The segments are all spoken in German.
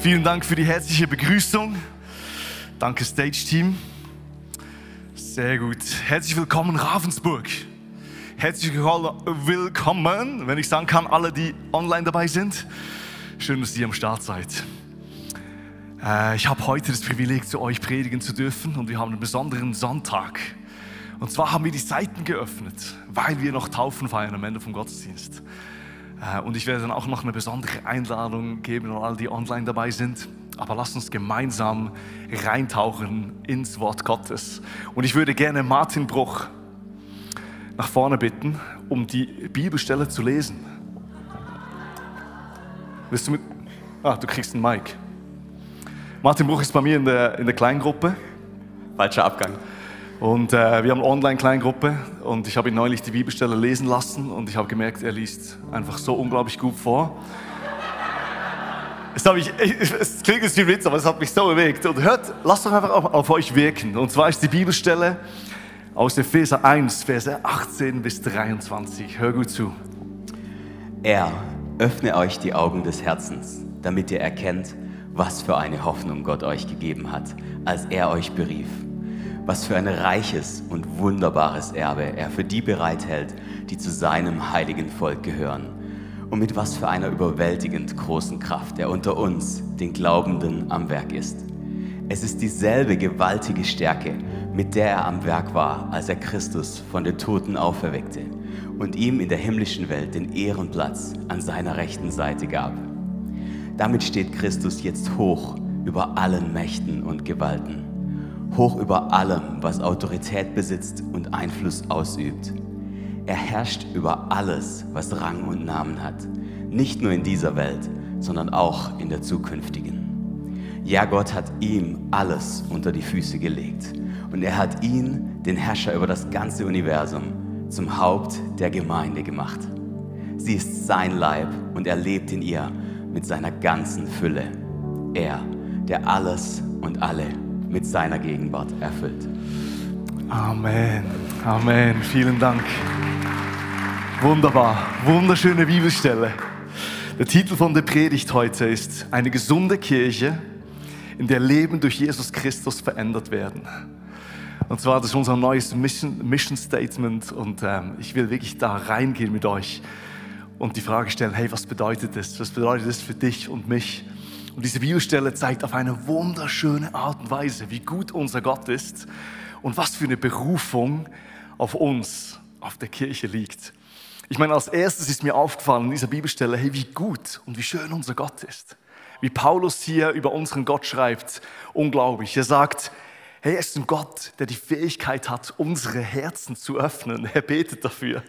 Vielen Dank für die herzliche Begrüßung. Danke Stage-Team. Sehr gut. Herzlich willkommen Ravensburg. Herzlich willkommen, wenn ich sagen kann, alle, die online dabei sind. Schön, dass ihr am Start seid. Äh, ich habe heute das Privileg, zu euch predigen zu dürfen und wir haben einen besonderen Sonntag. Und zwar haben wir die Seiten geöffnet, weil wir noch Taufen feiern am Ende vom Gottesdienst. Äh, und ich werde dann auch noch eine besondere Einladung geben an alle, die online dabei sind. Aber lasst uns gemeinsam reintauchen ins Wort Gottes. Und ich würde gerne Martin Bruch nach vorne bitten, um die Bibelstelle zu lesen. Willst du mit? Ah, du kriegst einen Mic. Martin Bruch ist bei mir in der, in der Kleingruppe. Falscher Abgang. Und äh, wir haben eine Online-Kleingruppe und ich habe ihn neulich die Bibelstelle lesen lassen und ich habe gemerkt, er liest einfach so unglaublich gut vor. Es, ich, es klingt jetzt wie Witz, aber es hat mich so bewegt. Und hört, lasst doch einfach auf, auf euch wirken. Und zwar ist die Bibelstelle aus Epheser 1, Verse 18 bis 23. Hör gut zu. Er öffne euch die Augen des Herzens, damit ihr erkennt, was für eine Hoffnung Gott euch gegeben hat, als er euch berief was für ein reiches und wunderbares Erbe er für die bereithält, die zu seinem heiligen Volk gehören. Und mit was für einer überwältigend großen Kraft er unter uns, den Glaubenden, am Werk ist. Es ist dieselbe gewaltige Stärke, mit der er am Werk war, als er Christus von den Toten auferweckte und ihm in der himmlischen Welt den Ehrenplatz an seiner rechten Seite gab. Damit steht Christus jetzt hoch über allen Mächten und Gewalten hoch über allem, was Autorität besitzt und Einfluss ausübt. Er herrscht über alles, was Rang und Namen hat, nicht nur in dieser Welt, sondern auch in der zukünftigen. Ja, Gott hat ihm alles unter die Füße gelegt und er hat ihn, den Herrscher über das ganze Universum, zum Haupt der Gemeinde gemacht. Sie ist sein Leib und er lebt in ihr mit seiner ganzen Fülle. Er, der alles und alle mit seiner Gegenwart erfüllt. Amen. Amen. Vielen Dank. Wunderbar. Wunderschöne Bibelstelle. Der Titel von der Predigt heute ist Eine gesunde Kirche, in der Leben durch Jesus Christus verändert werden. Und zwar, das ist unser neues Mission, Mission Statement und ähm, ich will wirklich da reingehen mit euch und die Frage stellen, hey, was bedeutet das? Was bedeutet das für dich und mich? Und diese Bibelstelle zeigt auf eine wunderschöne Art und Weise, wie gut unser Gott ist und was für eine Berufung auf uns, auf der Kirche liegt. Ich meine, als erstes ist mir aufgefallen in dieser Bibelstelle, hey, wie gut und wie schön unser Gott ist. Wie Paulus hier über unseren Gott schreibt, unglaublich. Er sagt, hey, er ist ein Gott, der die Fähigkeit hat, unsere Herzen zu öffnen. Er betet dafür.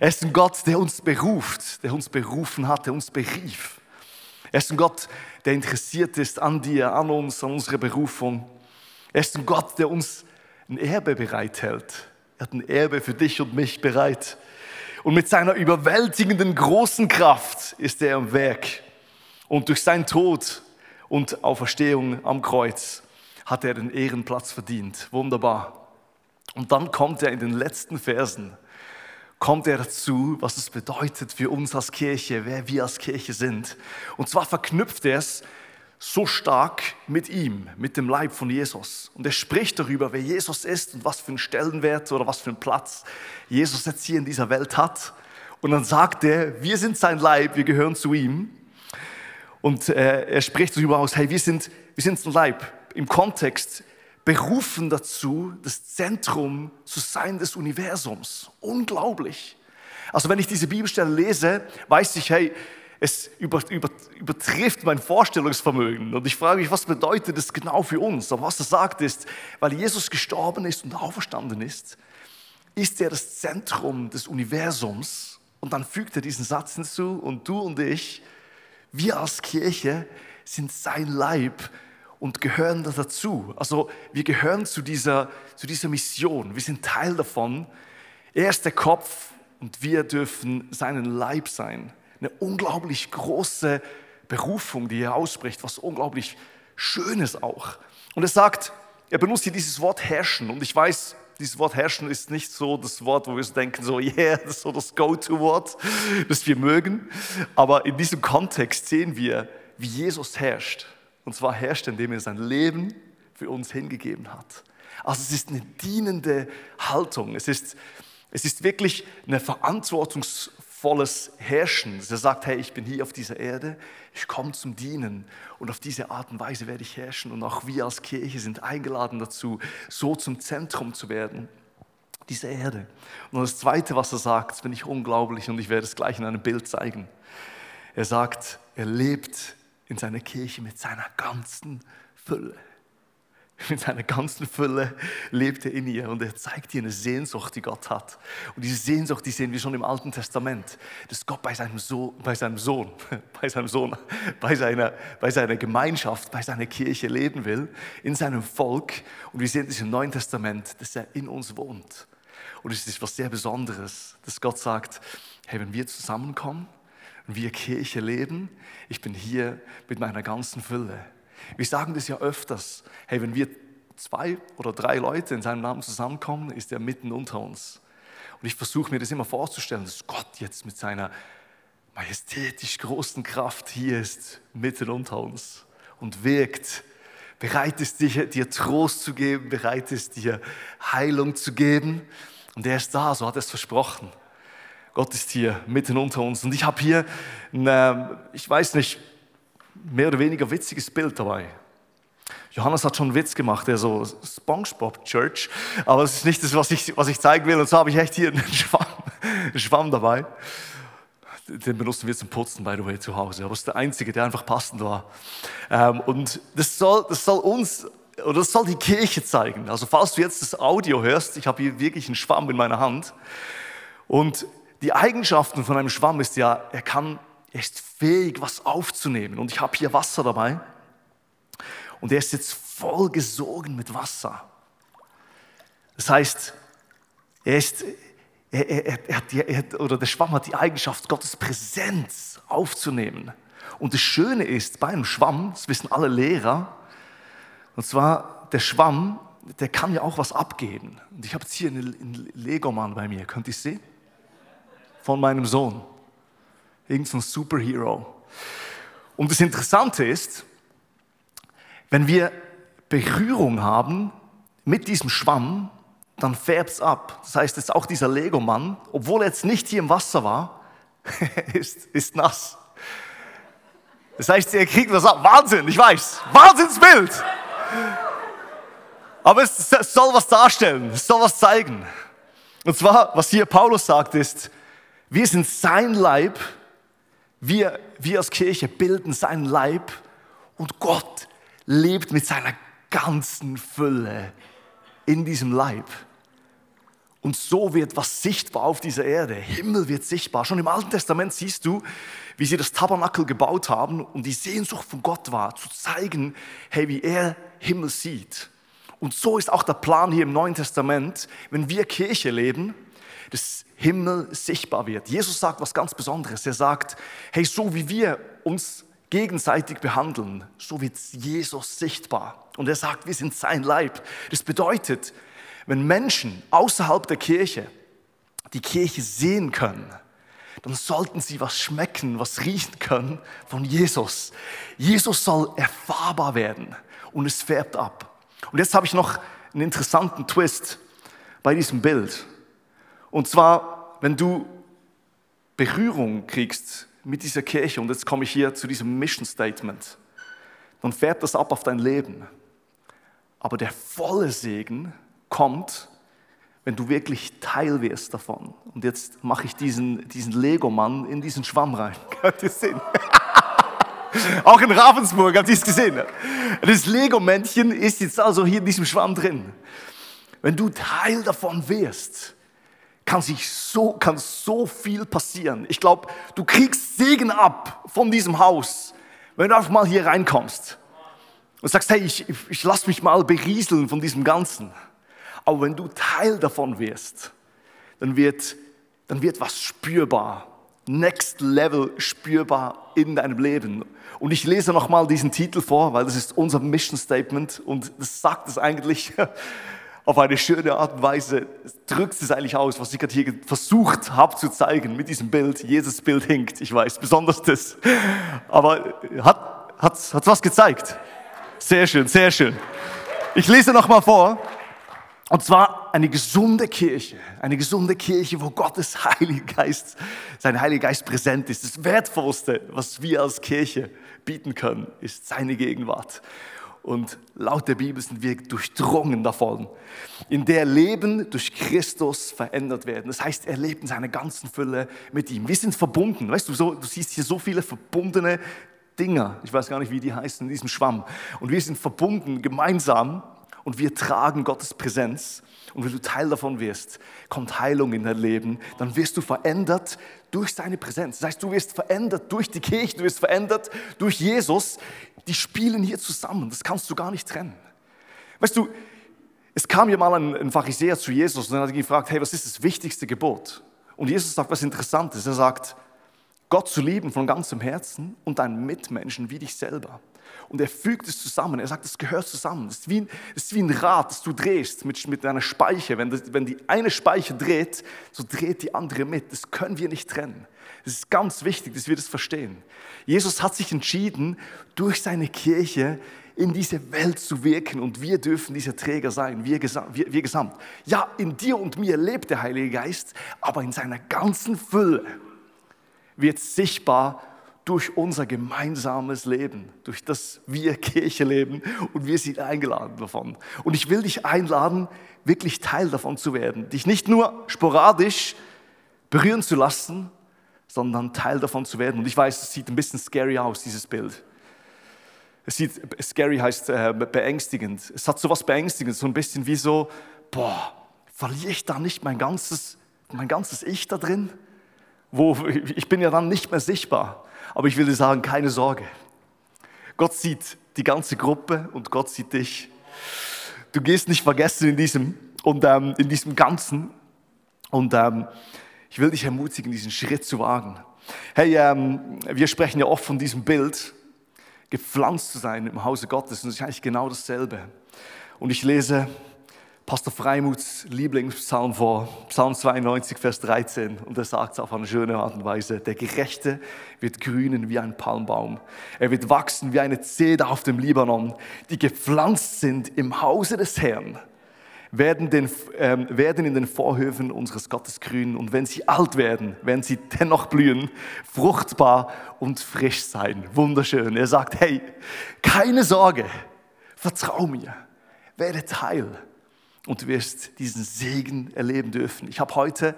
Er ist ein Gott, der uns beruft, der uns berufen hat, der uns berief. Er ist ein Gott, der interessiert ist an dir, an uns, an unserer Berufung. Er ist ein Gott, der uns ein Erbe bereithält. Er hat ein Erbe für dich und mich bereit. Und mit seiner überwältigenden großen Kraft ist er am Werk. Und durch seinen Tod und Auferstehung am Kreuz hat er den Ehrenplatz verdient. Wunderbar. Und dann kommt er in den letzten Versen kommt er dazu, was es bedeutet für uns als Kirche, wer wir als Kirche sind. Und zwar verknüpft er es so stark mit ihm, mit dem Leib von Jesus. Und er spricht darüber, wer Jesus ist und was für einen Stellenwert oder was für einen Platz Jesus jetzt hier in dieser Welt hat. Und dann sagt er, wir sind sein Leib, wir gehören zu ihm. Und äh, er spricht darüber aus, hey, wir sind, wir sind sein Leib. Im Kontext berufen dazu, das Zentrum zu sein des Universums. Unglaublich. Also wenn ich diese Bibelstelle lese, weiß ich, hey, es über, über, übertrifft mein Vorstellungsvermögen. Und ich frage mich, was bedeutet das genau für uns? Aber was er sagt ist, weil Jesus gestorben ist und auferstanden ist, ist er das Zentrum des Universums. Und dann fügt er diesen Satz hinzu, und du und ich, wir als Kirche sind sein Leib und gehören da dazu. Also wir gehören zu dieser, zu dieser Mission. Wir sind Teil davon. Er ist der Kopf und wir dürfen seinen Leib sein. Eine unglaublich große Berufung, die er ausspricht, was unglaublich Schönes auch. Und er sagt, er benutzt hier dieses Wort herrschen. Und ich weiß, dieses Wort herrschen ist nicht so das Wort, wo wir so denken, so, yeah, das ist so das Go-To-Wort, das wir mögen. Aber in diesem Kontext sehen wir, wie Jesus herrscht. Und zwar herrscht, indem er sein Leben für uns hingegeben hat. Also es ist eine dienende Haltung. Es ist, es ist wirklich ein verantwortungsvolles Herrschen. Er sagt, hey, ich bin hier auf dieser Erde, ich komme zum Dienen und auf diese Art und Weise werde ich herrschen. Und auch wir als Kirche sind eingeladen dazu, so zum Zentrum zu werden dieser Erde. Und das Zweite, was er sagt, finde ich unglaublich und ich werde es gleich in einem Bild zeigen. Er sagt, er lebt in seiner Kirche mit seiner ganzen Fülle. Mit seiner ganzen Fülle lebt er in ihr und er zeigt ihr eine Sehnsucht, die Gott hat. Und diese Sehnsucht, die sehen wir schon im Alten Testament, dass Gott bei seinem Sohn, bei seinem Sohn, bei seinem Sohn, bei seiner, bei seiner Gemeinschaft, bei seiner Kirche leben will, in seinem Volk. Und wir sehen das im Neuen Testament, dass er in uns wohnt. Und es ist was sehr Besonderes, dass Gott sagt, hey, wenn wir zusammenkommen, wir Kirche leben, ich bin hier mit meiner ganzen Fülle. Wir sagen das ja öfters, hey, wenn wir zwei oder drei Leute in seinem Namen zusammenkommen, ist er mitten unter uns. Und ich versuche mir das immer vorzustellen, dass Gott jetzt mit seiner majestätisch großen Kraft hier ist, mitten unter uns und wirkt, bereit ist, dir, dir Trost zu geben, bereit ist, dir Heilung zu geben. Und er ist da, so hat er es versprochen. Gott ist hier mitten unter uns. Und ich habe hier, ein, ich weiß nicht, mehr oder weniger witziges Bild dabei. Johannes hat schon einen Witz gemacht, der so SpongeBob Church, aber es ist nicht das, was ich, was ich zeigen will. Und so habe ich echt hier einen Schwamm, einen Schwamm dabei. Den benutzen wir zum Putzen, by the way, zu Hause. Aber es ist der einzige, der einfach passend war. Ähm, und das soll, das soll uns, oder das soll die Kirche zeigen. Also falls du jetzt das Audio hörst, ich habe hier wirklich einen Schwamm in meiner Hand. Und die Eigenschaften von einem Schwamm ist ja, er kann, er ist fähig, was aufzunehmen. Und ich habe hier Wasser dabei. Und er ist jetzt voll gesogen mit Wasser. Das heißt, er ist, er, er, er, hat, er, oder der Schwamm hat die Eigenschaft, Gottes Präsenz aufzunehmen. Und das Schöne ist, bei einem Schwamm, das wissen alle Lehrer, und zwar der Schwamm, der kann ja auch was abgeben. Und ich habe jetzt hier einen Legomann bei mir, könnt ihr sehen? Von meinem Sohn. Irgend so ein Superhero. Und das Interessante ist, wenn wir Berührung haben mit diesem Schwamm, dann färbt es ab. Das heißt, jetzt auch dieser Lego-Mann, obwohl er jetzt nicht hier im Wasser war, ist, ist nass. Das heißt, er kriegt was ab. Wahnsinn, ich weiß. Wahnsinnsbild. Aber es soll was darstellen, es soll was zeigen. Und zwar, was hier Paulus sagt, ist, wir sind sein Leib. Wir, wir als Kirche bilden seinen Leib und Gott lebt mit seiner ganzen Fülle in diesem Leib. Und so wird was sichtbar auf dieser Erde. Himmel wird sichtbar. Schon im Alten Testament siehst du, wie sie das Tabernakel gebaut haben und die Sehnsucht von Gott war, zu zeigen, hey, wie er Himmel sieht. Und so ist auch der Plan hier im Neuen Testament, wenn wir Kirche leben, das Himmel sichtbar wird. Jesus sagt was ganz Besonderes. Er sagt, hey, so wie wir uns gegenseitig behandeln, so wird Jesus sichtbar. Und er sagt, wir sind sein Leib. Das bedeutet, wenn Menschen außerhalb der Kirche die Kirche sehen können, dann sollten sie was schmecken, was riechen können von Jesus. Jesus soll erfahrbar werden und es färbt ab. Und jetzt habe ich noch einen interessanten Twist bei diesem Bild. Und zwar, wenn du Berührung kriegst mit dieser Kirche, und jetzt komme ich hier zu diesem Mission Statement, dann fährt das ab auf dein Leben. Aber der volle Segen kommt, wenn du wirklich Teil wirst davon. Und jetzt mache ich diesen, diesen Lego-Mann in diesen Schwamm rein. Habt ihr sehen? Auch in Ravensburg, habt ihr es gesehen? Das Lego-Männchen ist jetzt also hier in diesem Schwamm drin. Wenn du Teil davon wirst, kann sich so, kann so viel passieren. Ich glaube, du kriegst Segen ab von diesem Haus, wenn du einfach mal hier reinkommst. und sagst, hey, ich, ich lass mich mal berieseln von diesem Ganzen. Aber wenn du Teil davon wirst, dann wird, dann wird was spürbar, next level spürbar in deinem Leben. Und ich lese nochmal diesen Titel vor, weil das ist unser Mission Statement und das sagt es eigentlich auf eine schöne Art und Weise, drückt es eigentlich aus, was ich gerade hier versucht habe zu zeigen mit diesem Bild. Jedes Bild hinkt, ich weiß, besonders das. Aber hat, hat, hat was gezeigt? Sehr schön, sehr schön. Ich lese nochmal vor. Und zwar eine gesunde Kirche, eine gesunde Kirche, wo Gottes Heiliger Geist, sein Heiliger Geist präsent ist. Das Wertvollste, was wir als Kirche bieten können, ist seine Gegenwart. Und laut der Bibel sind wir durchdrungen davon, in der Leben durch Christus verändert werden. Das heißt, er lebt in seiner ganzen Fülle mit ihm. Wir sind verbunden. Weißt du, so, du siehst hier so viele verbundene Dinger. Ich weiß gar nicht, wie die heißen in diesem Schwamm. Und wir sind verbunden gemeinsam und wir tragen Gottes Präsenz. Und wenn du Teil davon wirst, kommt Heilung in dein Leben, dann wirst du verändert durch seine Präsenz. Das heißt, du wirst verändert durch die Kirche, du wirst verändert durch Jesus. Die spielen hier zusammen, das kannst du gar nicht trennen. Weißt du, es kam ja mal ein, ein Pharisäer zu Jesus und dann hat er gefragt, hey, was ist das wichtigste Gebot? Und Jesus sagt was Interessantes. Er sagt, Gott zu lieben von ganzem Herzen und deinen Mitmenschen wie dich selber. Und er fügt es zusammen. Er sagt, es gehört zusammen. Es ist wie ein, ist wie ein Rad, das du drehst mit, mit einer Speiche. Wenn, das, wenn die eine Speiche dreht, so dreht die andere mit. Das können wir nicht trennen. Es ist ganz wichtig, dass wir das verstehen. Jesus hat sich entschieden, durch seine Kirche in diese Welt zu wirken und wir dürfen dieser Träger sein, wir, wir, wir gesamt. Ja, in dir und mir lebt der Heilige Geist, aber in seiner ganzen Fülle wird sichtbar durch unser gemeinsames Leben, durch das wir Kirche leben und wir sind eingeladen davon. Und ich will dich einladen, wirklich Teil davon zu werden, dich nicht nur sporadisch berühren zu lassen, sondern Teil davon zu werden. Und ich weiß, es sieht ein bisschen scary aus, dieses Bild. Es sieht, scary heißt äh, beängstigend. Es hat so was Beängstigendes, so ein bisschen wie so, boah, verliere ich da nicht mein ganzes, mein ganzes Ich da drin? Wo, ich bin ja dann nicht mehr sichtbar. Aber ich will dir sagen, keine Sorge. Gott sieht die ganze Gruppe und Gott sieht dich. Du gehst nicht vergessen in diesem, und, ähm, in diesem Ganzen. Und ähm, ich will dich ermutigen, diesen Schritt zu wagen. Hey, ähm, wir sprechen ja oft von diesem Bild, gepflanzt zu sein im Hause Gottes. Und das ist eigentlich genau dasselbe. Und ich lese Pastor Freimuts Lieblingspsalm vor, Psalm 92, Vers 13. Und er sagt es auf eine schöne Art und Weise. Der Gerechte wird grünen wie ein Palmbaum. Er wird wachsen wie eine Zeder auf dem Libanon, die gepflanzt sind im Hause des Herrn. Werden, den, ähm, werden in den Vorhöfen unseres Gottes grünen und wenn sie alt werden, werden sie dennoch blühen, fruchtbar und frisch sein. Wunderschön. Er sagt, hey, keine Sorge, vertrau mir, werde Teil und du wirst diesen Segen erleben dürfen. Ich habe heute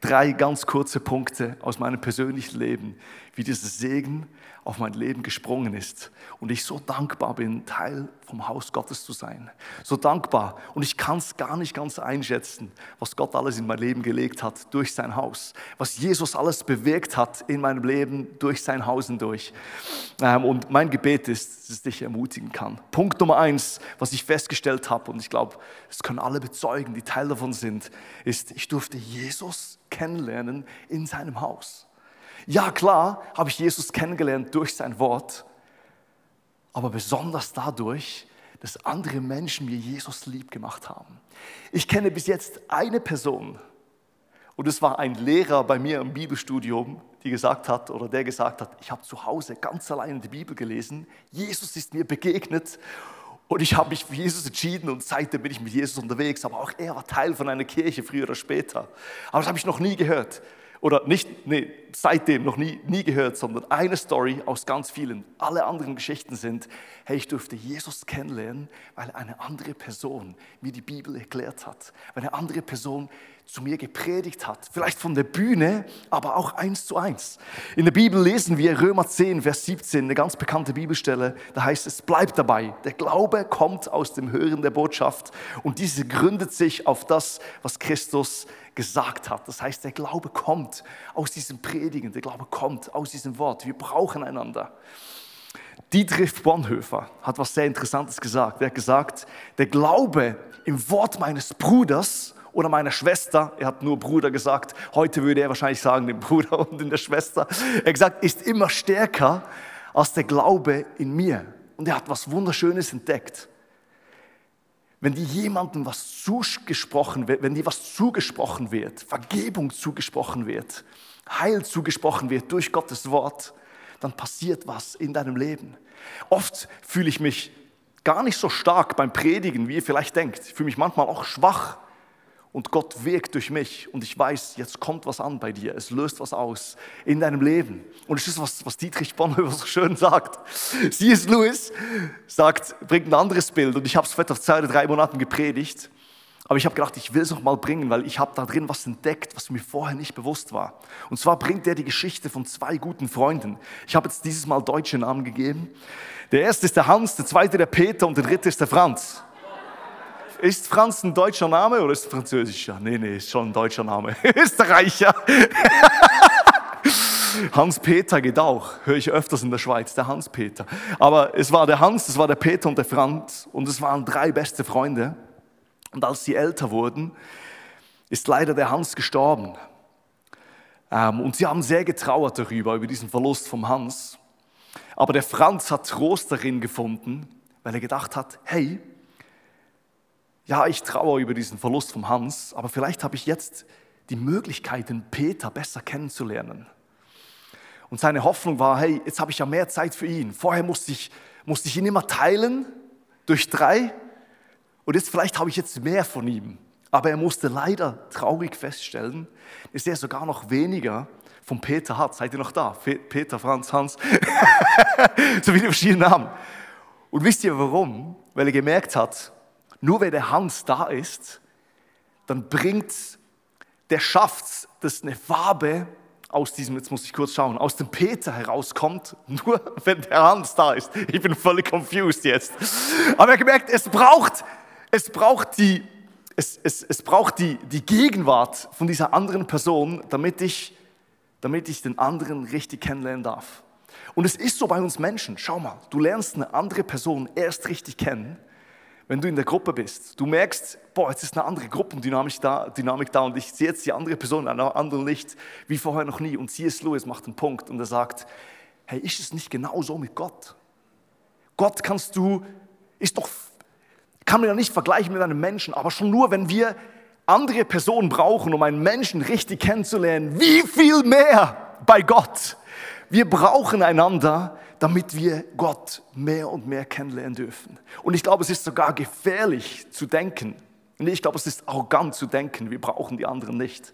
drei ganz kurze Punkte aus meinem persönlichen Leben, wie dieser Segen auf mein Leben gesprungen ist und ich so dankbar bin, Teil vom Haus Gottes zu sein. So dankbar und ich kann es gar nicht ganz einschätzen, was Gott alles in mein Leben gelegt hat durch sein Haus, was Jesus alles bewirkt hat in meinem Leben durch sein Haus hindurch. Ähm, und mein Gebet ist, dass es dich ermutigen kann. Punkt Nummer eins, was ich festgestellt habe und ich glaube, es können alle bezeugen, die Teil davon sind, ist, ich durfte Jesus kennenlernen in seinem Haus. Ja, klar, habe ich Jesus kennengelernt durch sein Wort, aber besonders dadurch, dass andere Menschen mir Jesus lieb gemacht haben. Ich kenne bis jetzt eine Person, und es war ein Lehrer bei mir im Bibelstudium, die gesagt hat oder der gesagt hat, ich habe zu Hause ganz allein die Bibel gelesen, Jesus ist mir begegnet und ich habe mich für Jesus entschieden und seitdem bin ich mit Jesus unterwegs. Aber auch er war Teil von einer Kirche früher oder später. Aber das habe ich noch nie gehört oder nicht, nee, seitdem noch nie, nie gehört, sondern eine Story aus ganz vielen. Alle anderen Geschichten sind, hey, ich durfte Jesus kennenlernen, weil eine andere Person mir die Bibel erklärt hat, weil eine andere Person zu mir gepredigt hat. Vielleicht von der Bühne, aber auch eins zu eins. In der Bibel lesen wir Römer 10, Vers 17, eine ganz bekannte Bibelstelle. Da heißt es, bleibt dabei. Der Glaube kommt aus dem Hören der Botschaft und diese gründet sich auf das, was Christus gesagt hat. Das heißt, der Glaube kommt aus diesem Predigen, der Glaube kommt aus diesem Wort. Wir brauchen einander. Dietrich Bonhoeffer hat was sehr Interessantes gesagt. Er hat gesagt, der Glaube im Wort meines Bruders oder meiner Schwester, er hat nur Bruder gesagt, heute würde er wahrscheinlich sagen, dem Bruder und in der Schwester, er gesagt, ist immer stärker als der Glaube in mir. Und er hat was Wunderschönes entdeckt. Wenn die jemandem was zugesprochen wird, wenn dir was zugesprochen wird, Vergebung zugesprochen wird, Heil zugesprochen wird durch Gottes Wort, dann passiert was in deinem Leben. Oft fühle ich mich gar nicht so stark beim Predigen, wie ihr vielleicht denkt. Ich fühle mich manchmal auch schwach und Gott wirkt durch mich und ich weiß, jetzt kommt was an bei dir, es löst was aus in deinem Leben. Und es ist was, was Dietrich Bonhoeffer so schön sagt. C.S. Lewis sagt, bringt ein anderes Bild und ich habe es vor zwei oder drei Monaten gepredigt. Aber ich habe gedacht, ich will es noch mal bringen, weil ich habe da drin was entdeckt, was mir vorher nicht bewusst war. Und zwar bringt er die Geschichte von zwei guten Freunden. Ich habe jetzt dieses Mal deutsche Namen gegeben. Der erste ist der Hans, der zweite der Peter und der dritte ist der Franz. Ist Franz ein deutscher Name oder ist es französischer? Nee, nee, ist schon ein deutscher Name. Österreicher. Hans-Peter geht auch, höre ich öfters in der Schweiz, der Hans-Peter. Aber es war der Hans, es war der Peter und der Franz und es waren drei beste Freunde. Und als sie älter wurden, ist leider der Hans gestorben. Ähm, und sie haben sehr getrauert darüber, über diesen Verlust vom Hans. Aber der Franz hat Trost darin gefunden, weil er gedacht hat, hey, ja, ich trauere über diesen Verlust vom Hans, aber vielleicht habe ich jetzt die Möglichkeit, den Peter besser kennenzulernen. Und seine Hoffnung war, hey, jetzt habe ich ja mehr Zeit für ihn. Vorher musste ich, musste ich ihn immer teilen durch drei und jetzt vielleicht habe ich jetzt mehr von ihm. Aber er musste leider traurig feststellen, dass er sogar noch weniger von Peter hat. Seid ihr noch da? Peter, Franz, Hans. so viele verschiedene Namen. Und wisst ihr warum? Weil er gemerkt hat, nur wenn der Hans da ist, dann bringt, der schafft dass eine Farbe aus diesem, jetzt muss ich kurz schauen, aus dem Peter herauskommt, nur wenn der Hans da ist. Ich bin völlig confused jetzt. Aber er hat gemerkt, es braucht es braucht die, es, es, es braucht die, die Gegenwart von dieser anderen Person, damit ich, damit ich den anderen richtig kennenlernen darf. Und es ist so bei uns Menschen. Schau mal, du lernst eine andere Person erst richtig kennen, wenn du in der Gruppe bist. Du merkst, boah, jetzt ist eine andere Gruppendynamik da, Dynamik da und ich sehe jetzt die andere Person in einem anderen Licht wie vorher noch nie. Und C.S. Lewis macht einen Punkt und er sagt, hey, ist es nicht genau so mit Gott? Gott kannst du, ist doch kann man ja nicht vergleichen mit einem Menschen, aber schon nur, wenn wir andere Personen brauchen, um einen Menschen richtig kennenzulernen, wie viel mehr bei Gott. Wir brauchen einander, damit wir Gott mehr und mehr kennenlernen dürfen. Und ich glaube, es ist sogar gefährlich zu denken. ich glaube, es ist arrogant zu denken, wir brauchen die anderen nicht.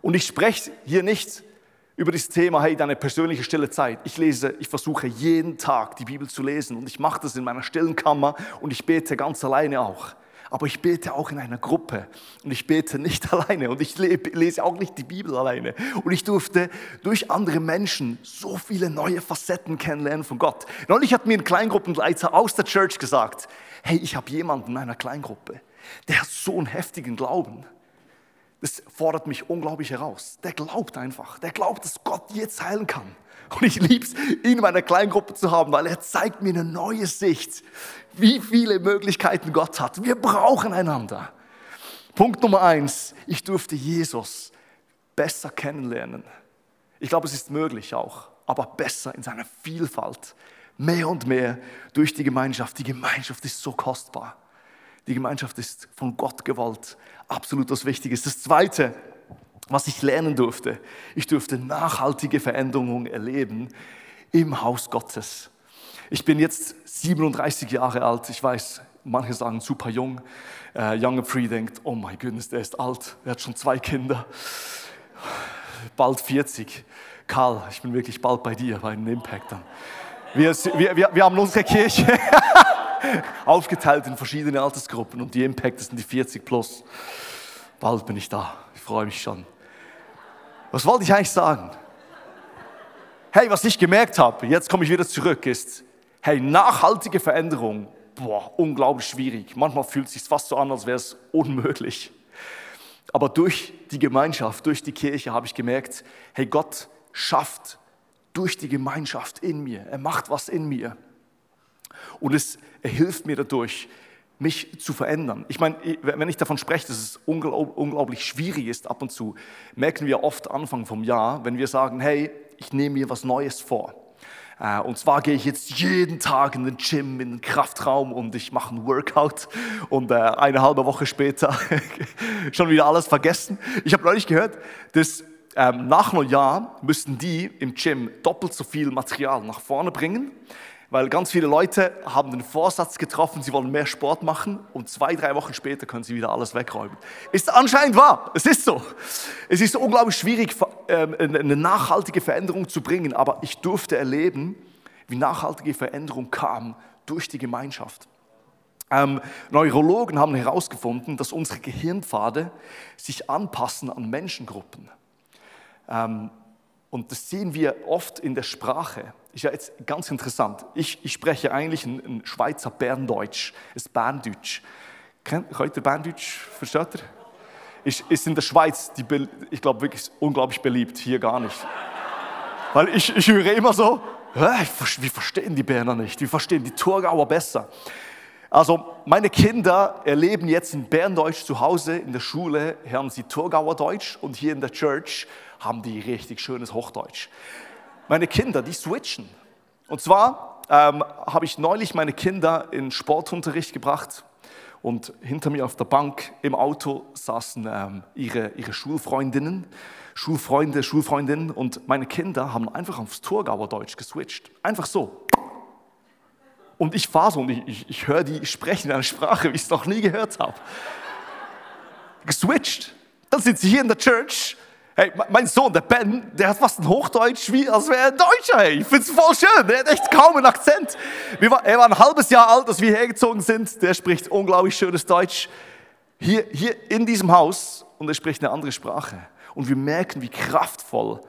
Und ich spreche hier nicht über das Thema, hey, deine persönliche stille Zeit. Ich lese, ich versuche jeden Tag die Bibel zu lesen und ich mache das in meiner stillen Kammer und ich bete ganz alleine auch. Aber ich bete auch in einer Gruppe und ich bete nicht alleine und ich lese auch nicht die Bibel alleine. Und ich durfte durch andere Menschen so viele neue Facetten kennenlernen von Gott. Neulich hat mir ein Kleingruppenleiter aus der Church gesagt, hey, ich habe jemanden in meiner Kleingruppe, der hat so einen heftigen Glauben das fordert mich unglaublich heraus. Der glaubt einfach. Der glaubt, dass Gott jetzt heilen kann. Und ich liebe es, ihn in meiner Kleingruppe zu haben, weil er zeigt mir eine neue Sicht, wie viele Möglichkeiten Gott hat. Wir brauchen einander. Punkt Nummer eins, ich durfte Jesus besser kennenlernen. Ich glaube, es ist möglich auch, aber besser in seiner Vielfalt. Mehr und mehr durch die Gemeinschaft. Die Gemeinschaft ist so kostbar. Die Gemeinschaft ist von Gott gewollt. Absolut das Wichtige. Das Zweite, was ich lernen durfte, ich durfte nachhaltige Veränderungen erleben im Haus Gottes. Ich bin jetzt 37 Jahre alt. Ich weiß, manche sagen super jung. Äh, Young Free denkt, oh my goodness, der ist alt. Er hat schon zwei Kinder. Bald 40. Karl, ich bin wirklich bald bei dir, bei den Impact Wir, wir, wir, wir haben unsere Kirche. aufgeteilt in verschiedene Altersgruppen und die Impact sind die 40 plus. Bald bin ich da, ich freue mich schon. Was wollte ich eigentlich sagen? Hey, was ich gemerkt habe, jetzt komme ich wieder zurück, ist, hey, nachhaltige Veränderung, boah, unglaublich schwierig. Manchmal fühlt es sich fast so an, als wäre es unmöglich. Aber durch die Gemeinschaft, durch die Kirche habe ich gemerkt, hey, Gott schafft durch die Gemeinschaft in mir. Er macht was in mir. Und es, er hilft mir dadurch, mich zu verändern. Ich meine, wenn ich davon spreche, dass es unglaublich schwierig ist ab und zu, merken wir oft Anfang vom Jahr, wenn wir sagen, hey, ich nehme mir was Neues vor. Äh, und zwar gehe ich jetzt jeden Tag in den Gym, in den Kraftraum und ich mache einen Workout und äh, eine halbe Woche später schon wieder alles vergessen. Ich habe neulich gehört, dass ähm, nach Neujahr müssten die im Gym doppelt so viel Material nach vorne bringen, weil ganz viele Leute haben den Vorsatz getroffen, sie wollen mehr Sport machen und zwei, drei Wochen später können sie wieder alles wegräumen. Ist anscheinend wahr, es ist so. Es ist unglaublich schwierig, ähm, eine nachhaltige Veränderung zu bringen, aber ich durfte erleben, wie nachhaltige Veränderung kam durch die Gemeinschaft. Ähm, Neurologen haben herausgefunden, dass unsere Gehirnpfade sich anpassen an Menschengruppen. Ähm, und das sehen wir oft in der Sprache. Ist ja jetzt ganz interessant. Ich, ich spreche eigentlich ein, ein Schweizer Berndeutsch, ein Berndeutsch. Kennt ihr Berndeutsch? Versteht ihr? Ist, ist in der Schweiz, die, ich glaube, wirklich unglaublich beliebt. Hier gar nicht. Weil ich, ich höre immer so, wir verstehen die Berner nicht, wir verstehen die Thurgauer besser. Also meine Kinder erleben jetzt in Berndeutsch zu Hause, in der Schule hören sie Thurgauer Deutsch und hier in der Church haben die richtig schönes Hochdeutsch. Meine Kinder, die switchen. Und zwar ähm, habe ich neulich meine Kinder in Sportunterricht gebracht und hinter mir auf der Bank im Auto saßen ähm, ihre, ihre Schulfreundinnen, Schulfreunde, Schulfreundinnen und meine Kinder haben einfach aufs Thurgauer Deutsch geswitcht. Einfach so. Und ich fahre so und ich, ich, ich höre die sprechen in einer Sprache, wie ich es noch nie gehört habe. Geswitcht. Dann sind sie hier in der Church. Hey, mein Sohn, der Ben, der hat fast ein Hochdeutsch, wie als wäre er Deutscher. Hey. Ich es voll schön. Der hat echt kaum einen Akzent. War, er war ein halbes Jahr alt, als wir hergezogen sind. Der spricht unglaublich schönes Deutsch. Hier, hier in diesem Haus und er spricht eine andere Sprache. Und wir merken, wie kraftvoll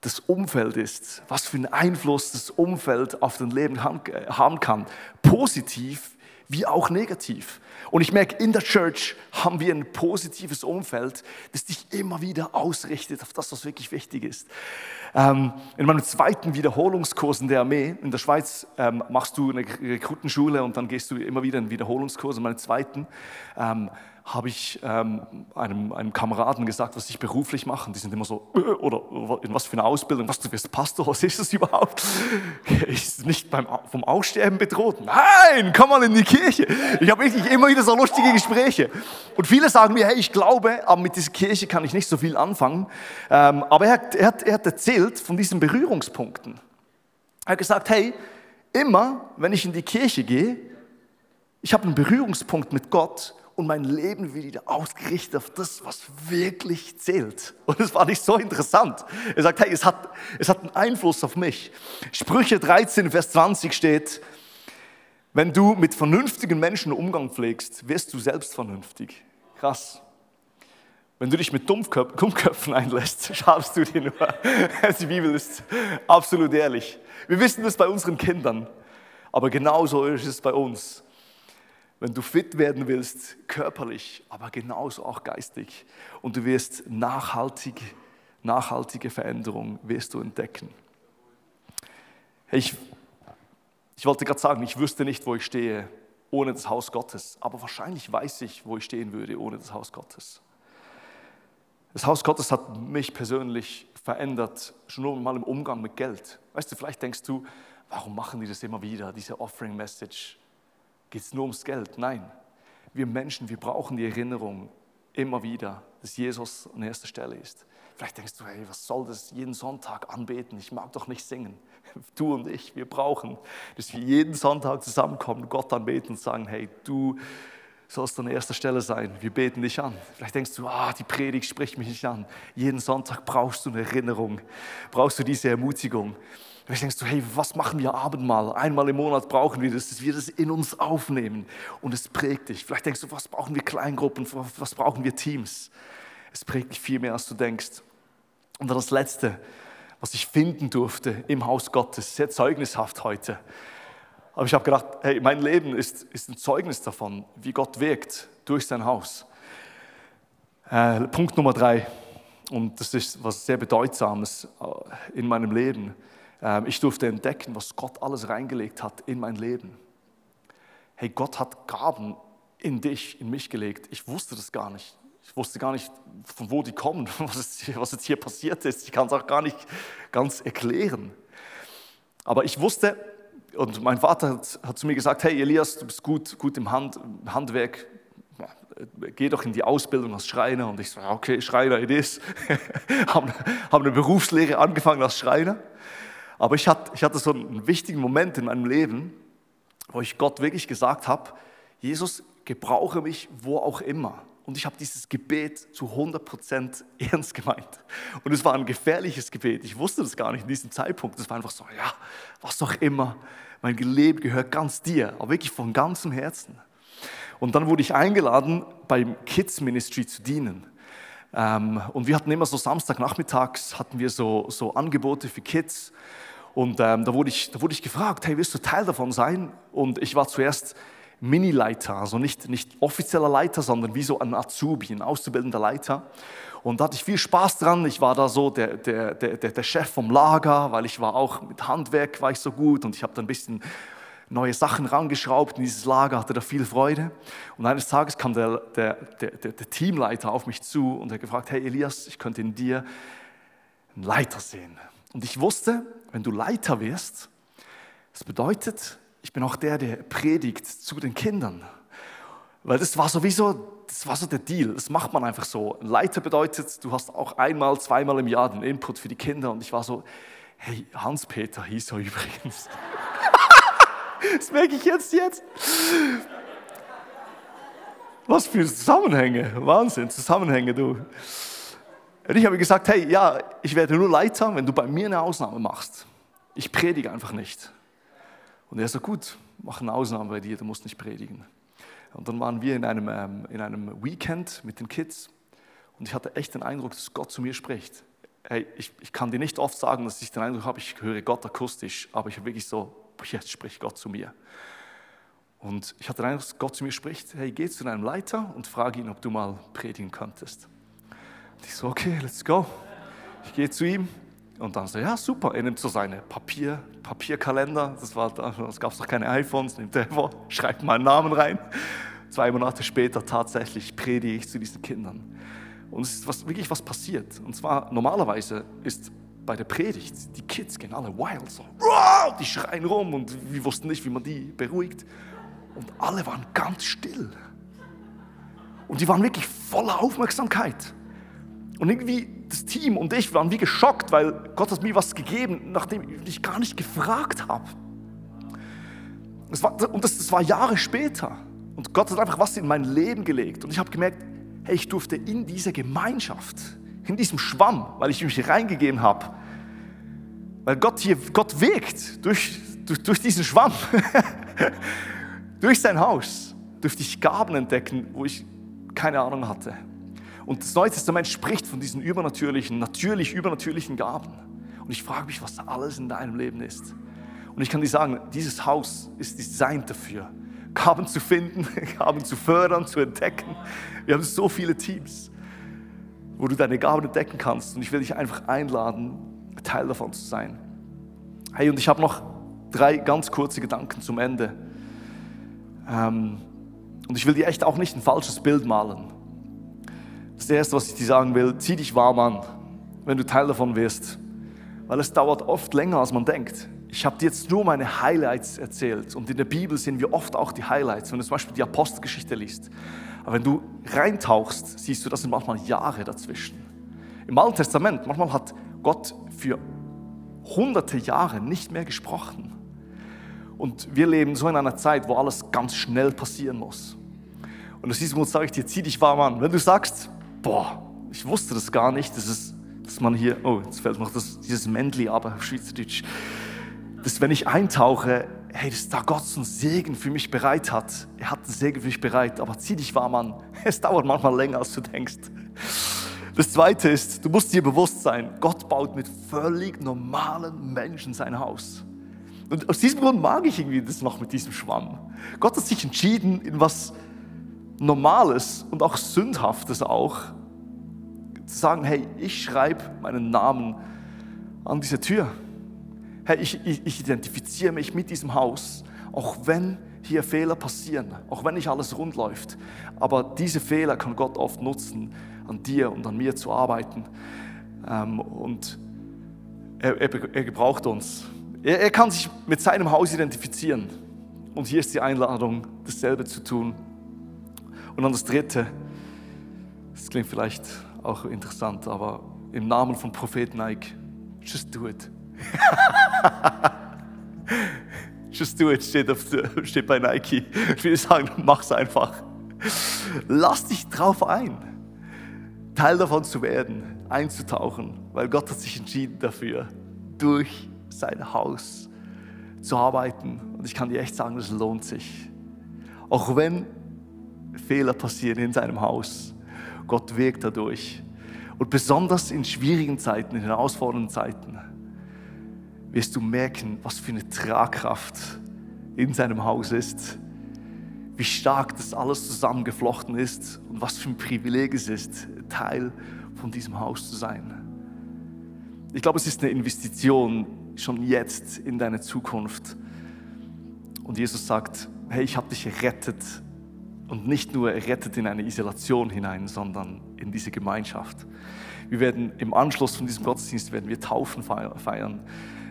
das Umfeld ist, was für einen Einfluss das Umfeld auf dein Leben haben kann, positiv wie auch negativ. Und ich merke, in der Church haben wir ein positives Umfeld, das dich immer wieder ausrichtet auf das, was wirklich wichtig ist. Ähm, in meinem zweiten Wiederholungskurs in der Armee, in der Schweiz, ähm, machst du eine Rekrutenschule und dann gehst du immer wieder in Wiederholungskurs. In meinem zweiten ähm, habe ich ähm, einem, einem Kameraden gesagt, was ich beruflich mache. Die sind immer so, äh, oder in was für eine Ausbildung, was du wirst Pastor, was ist das überhaupt? Ist nicht beim, vom Aussterben bedroht? Nein, komm mal in die Kirche. Ich habe wirklich immer wieder so lustige Gespräche. Und viele sagen mir, hey, ich glaube, aber mit dieser Kirche kann ich nicht so viel anfangen. Ähm, aber er hat, er, hat, er hat erzählt von diesen Berührungspunkten. Er hat gesagt, hey, immer wenn ich in die Kirche gehe, ich habe einen Berührungspunkt mit Gott und mein Leben wieder ausgerichtet auf das, was wirklich zählt. Und es war nicht so interessant. Er sagt, hey, es hat, es hat einen Einfluss auf mich. Sprüche 13, Vers 20 steht, wenn du mit vernünftigen Menschen Umgang pflegst, wirst du selbst vernünftig. Krass. Wenn du dich mit Dummköpfen einlässt, schadest du dir nur. Die Bibel ist absolut ehrlich. Wir wissen das bei unseren Kindern, aber genauso ist es bei uns wenn du fit werden willst, körperlich, aber genauso auch geistig. Und du wirst nachhaltig, nachhaltige Veränderung wirst du entdecken. Ich, ich wollte gerade sagen, ich wüsste nicht, wo ich stehe ohne das Haus Gottes, aber wahrscheinlich weiß ich, wo ich stehen würde ohne das Haus Gottes. Das Haus Gottes hat mich persönlich verändert, schon nur mal im Umgang mit Geld. Weißt du, vielleicht denkst du, warum machen die das immer wieder, diese Offering Message? Geht es nur ums Geld. Nein, wir Menschen, wir brauchen die Erinnerung immer wieder, dass Jesus an erster Stelle ist. Vielleicht denkst du, hey, was soll das jeden Sonntag anbeten? Ich mag doch nicht singen. Du und ich, wir brauchen, dass wir jeden Sonntag zusammenkommen, Gott anbeten und sagen, hey, du sollst an erster Stelle sein. Wir beten dich an. Vielleicht denkst du, ah, die Predigt spricht mich nicht an. Jeden Sonntag brauchst du eine Erinnerung, brauchst du diese Ermutigung. Vielleicht denkst du, hey, was machen wir Abendmahl? Einmal im Monat brauchen wir das, dass wir das in uns aufnehmen und es prägt dich. Vielleicht denkst du, was brauchen wir Kleingruppen, was brauchen wir Teams? Es prägt dich viel mehr, als du denkst. Und dann das Letzte, was ich finden durfte im Haus Gottes, sehr zeugnishaft heute. Aber ich habe gedacht, hey, mein Leben ist, ist ein Zeugnis davon, wie Gott wirkt durch sein Haus. Äh, Punkt Nummer drei. und das ist was sehr Bedeutsames äh, in meinem Leben. Ähm, ich durfte entdecken, was Gott alles reingelegt hat in mein Leben. Hey, Gott hat Gaben in dich, in mich gelegt. Ich wusste das gar nicht. Ich wusste gar nicht, von wo die kommen, was, was jetzt hier passiert ist. Ich kann es auch gar nicht ganz erklären. Aber ich wusste, und mein Vater hat, hat, zu mir gesagt, hey Elias, du bist gut, gut im Hand, Handwerk, geh doch in die Ausbildung als Schreiner. Und ich so, okay, Schreiner it is. habe hab eine Berufslehre angefangen als Schreiner. Aber ich hatte, ich hatte so einen wichtigen Moment in meinem Leben, wo ich Gott wirklich gesagt habe, Jesus, gebrauche mich wo auch immer. Und ich habe dieses Gebet zu 100% ernst gemeint. Und es war ein gefährliches Gebet. Ich wusste das gar nicht in diesem Zeitpunkt. Es war einfach so, ja, was auch immer. Mein Leben gehört ganz dir, aber wirklich von ganzem Herzen. Und dann wurde ich eingeladen, beim Kids Ministry zu dienen. Ähm, und wir hatten immer so Samstagnachmittags hatten wir so, so Angebote für Kids. Und ähm, da, wurde ich, da wurde ich gefragt, hey, willst du Teil davon sein? Und ich war zuerst Mini-Leiter, also nicht, nicht offizieller Leiter, sondern wie so ein Azubi, ein auszubildender Leiter. Und da hatte ich viel Spaß dran. Ich war da so der, der, der, der Chef vom Lager, weil ich war auch mit Handwerk war ich so gut und ich habe da ein bisschen neue Sachen rangeschraubt in dieses Lager, hatte da viel Freude. Und eines Tages kam der, der, der, der Teamleiter auf mich zu und hat gefragt, hey Elias, ich könnte in dir einen Leiter sehen. Und ich wusste, wenn du Leiter wirst, das bedeutet, ich bin auch der, der predigt zu den Kindern. Weil das war sowieso, das war so der Deal. Das macht man einfach so. Leiter bedeutet, du hast auch einmal, zweimal im Jahr den Input für die Kinder. Und ich war so, hey, Hans-Peter hieß er übrigens. Das merke ich jetzt, jetzt. Was für Zusammenhänge, Wahnsinn, Zusammenhänge, du. Und ich habe gesagt, hey, ja, ich werde nur Leiter, wenn du bei mir eine Ausnahme machst. Ich predige einfach nicht. Und er so, gut, mach eine Ausnahme bei dir, du musst nicht predigen. Und dann waren wir in einem, ähm, in einem Weekend mit den Kids und ich hatte echt den Eindruck, dass Gott zu mir spricht. Hey, ich, ich kann dir nicht oft sagen, dass ich den Eindruck habe, ich höre Gott akustisch, aber ich habe wirklich so, jetzt spricht Gott zu mir. Und ich hatte den Eindruck, dass Gott zu mir spricht, hey, geh zu deinem Leiter und frage ihn, ob du mal predigen könntest. Und ich so, okay, let's go. Ich gehe zu ihm und dann so, ja, super. Er nimmt so seine Papier, Papierkalender, das, das gab es noch keine iPhones, nimmt er vor, schreibt meinen Namen rein. Zwei Monate später tatsächlich predige ich zu diesen Kindern. Und es ist was, wirklich was passiert. Und zwar normalerweise ist bei der Predigt, die Kids gehen alle wild, so, die schreien rum und wir wussten nicht, wie man die beruhigt. Und alle waren ganz still. Und die waren wirklich voller Aufmerksamkeit. Und irgendwie das Team und ich waren wie geschockt, weil Gott hat mir was gegeben, nachdem ich gar nicht gefragt habe. Und das, das war Jahre später. Und Gott hat einfach was in mein Leben gelegt. Und ich habe gemerkt, hey, ich durfte in dieser Gemeinschaft, in diesem Schwamm, weil ich mich reingegeben habe, weil Gott hier, Gott wirkt durch, durch, durch diesen Schwamm, durch sein Haus, durfte ich Gaben entdecken, wo ich keine Ahnung hatte. Und das Neue Testament spricht von diesen übernatürlichen, natürlich übernatürlichen Gaben. Und ich frage mich, was alles in deinem Leben ist. Und ich kann dir sagen, dieses Haus ist designt dafür, Gaben zu finden, Gaben zu fördern, zu entdecken. Wir haben so viele Teams, wo du deine Gaben entdecken kannst. Und ich will dich einfach einladen, Teil davon zu sein. Hey, und ich habe noch drei ganz kurze Gedanken zum Ende. Ähm, und ich will dir echt auch nicht ein falsches Bild malen. Das Erste, was ich dir sagen will, zieh dich warm an, wenn du Teil davon wirst. Weil es dauert oft länger, als man denkt. Ich habe dir jetzt nur meine Highlights erzählt. Und in der Bibel sehen wir oft auch die Highlights, wenn du zum Beispiel die Apostelgeschichte liest. Aber wenn du reintauchst, siehst du, das sind manchmal Jahre dazwischen. Im Alten Testament, manchmal hat Gott für hunderte Jahre nicht mehr gesprochen. Und wir leben so in einer Zeit, wo alles ganz schnell passieren muss. Und aus diesem Grund sage ich dir, zieh dich warm an. Wenn du sagst, boah, ich wusste das gar nicht, das ist, dass man hier, oh, jetzt fällt noch das, dieses Männli aber auf Schweizerdeutsch, dass wenn ich eintauche, hey, dass da Gott so einen Segen für mich bereit hat. Er hat einen Segen für mich bereit, aber zieh dich warm an. Es dauert manchmal länger, als du denkst. Das Zweite ist, du musst dir bewusst sein, Gott baut mit völlig normalen Menschen sein Haus. Und aus diesem Grund mag ich irgendwie das noch mit diesem Schwamm. Gott hat sich entschieden, in was Normales und auch Sündhaftes auch Zu sagen, hey, ich schreibe meinen Namen an diese Tür. Hey, ich, ich, ich identifiziere mich mit diesem Haus, auch wenn hier Fehler passieren, auch wenn nicht alles rund läuft. Aber diese Fehler kann Gott oft nutzen, an dir und an mir zu arbeiten. Ähm, und er, er, er gebraucht uns. Er, er kann sich mit seinem Haus identifizieren. Und hier ist die Einladung, dasselbe zu tun. Und dann das Dritte, das klingt vielleicht auch interessant, aber im Namen von Prophet Nike, just do it. just do it steht, auf, steht bei Nike. Ich würde sagen, mach's einfach. Lass dich drauf ein, Teil davon zu werden, einzutauchen, weil Gott hat sich entschieden dafür, durch sein Haus zu arbeiten. Und ich kann dir echt sagen, es lohnt sich. Auch wenn Fehler passieren in seinem Haus, Gott wirkt dadurch. Und besonders in schwierigen Zeiten, in herausfordernden Zeiten, wirst du merken, was für eine Tragkraft in seinem Haus ist, wie stark das alles zusammengeflochten ist und was für ein Privileg es ist, Teil von diesem Haus zu sein. Ich glaube, es ist eine Investition schon jetzt in deine Zukunft. Und Jesus sagt, hey, ich habe dich errettet und nicht nur errettet in eine Isolation hinein, sondern in diese Gemeinschaft. Wir werden im Anschluss von diesem Gottesdienst werden wir Taufen feiern.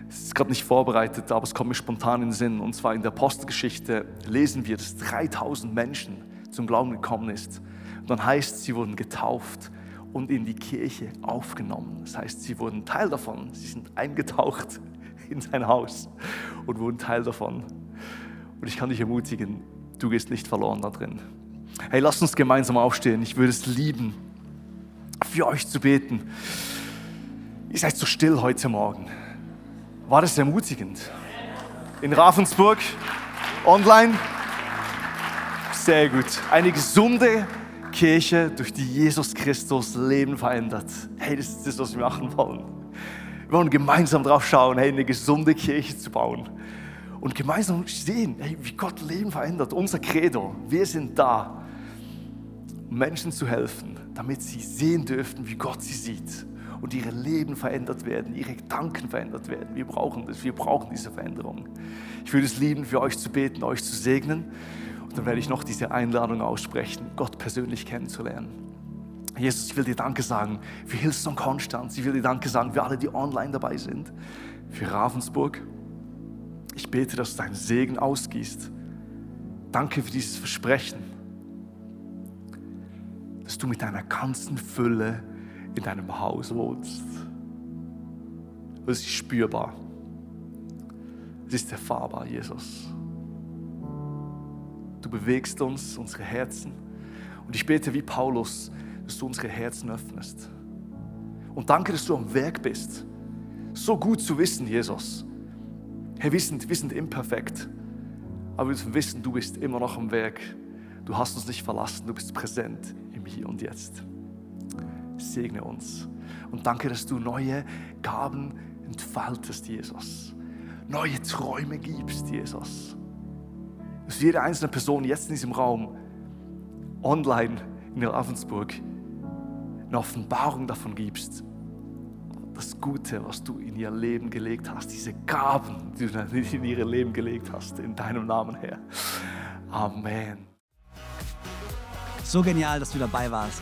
Es ist gerade nicht vorbereitet, aber es kommt mir spontan in den Sinn. Und zwar in der Apostelgeschichte lesen wir, dass 3000 Menschen zum Glauben gekommen ist. Und dann heißt, sie wurden getauft und in die Kirche aufgenommen. Das heißt, sie wurden Teil davon. Sie sind eingetaucht in sein Haus und wurden Teil davon. Und ich kann dich ermutigen, du gehst nicht verloren da drin. Hey, lasst uns gemeinsam aufstehen. Ich würde es lieben, für euch zu beten. Ihr seid so still heute Morgen. War das ermutigend? In Ravensburg, online? Sehr gut. Eine gesunde Kirche, durch die Jesus Christus Leben verändert. Hey, das ist das, was wir machen wollen. Wir wollen gemeinsam drauf schauen, hey, eine gesunde Kirche zu bauen. Und gemeinsam sehen, hey, wie Gott Leben verändert. Unser Credo, wir sind da, Menschen zu helfen, damit sie sehen dürften, wie Gott sie sieht und ihre Leben verändert werden, ihre Gedanken verändert werden. Wir brauchen das, wir brauchen diese Veränderung. Ich würde es lieben, für euch zu beten, euch zu segnen. Und dann werde ich noch diese Einladung aussprechen, Gott persönlich kennenzulernen. Jesus, ich will dir Danke sagen für Hillsong Konstanz. Ich will dir Danke sagen für alle, die online dabei sind. Für Ravensburg. Ich bete, dass du deinen Segen ausgießt. Danke für dieses Versprechen, dass du mit deiner ganzen Fülle in deinem Haus wohnst. Es ist spürbar. Es ist erfahrbar, Jesus. Du bewegst uns, unsere Herzen. Und ich bete wie Paulus, dass du unsere Herzen öffnest. Und danke, dass du am Werk bist. So gut zu wissen, Jesus. Hey, wir sind, wir sind imperfekt. Aber wir wissen, du bist immer noch am Werk. Du hast uns nicht verlassen, du bist präsent im Hier und Jetzt segne uns. Und danke, dass du neue Gaben entfaltest, Jesus. Neue Träume gibst, Jesus. Dass jede einzelne Person jetzt in diesem Raum, online in Ravensburg, eine Offenbarung davon gibst. Das Gute, was du in ihr Leben gelegt hast, diese Gaben, die du in ihr Leben gelegt hast, in deinem Namen, Herr. Amen. So genial, dass du dabei warst.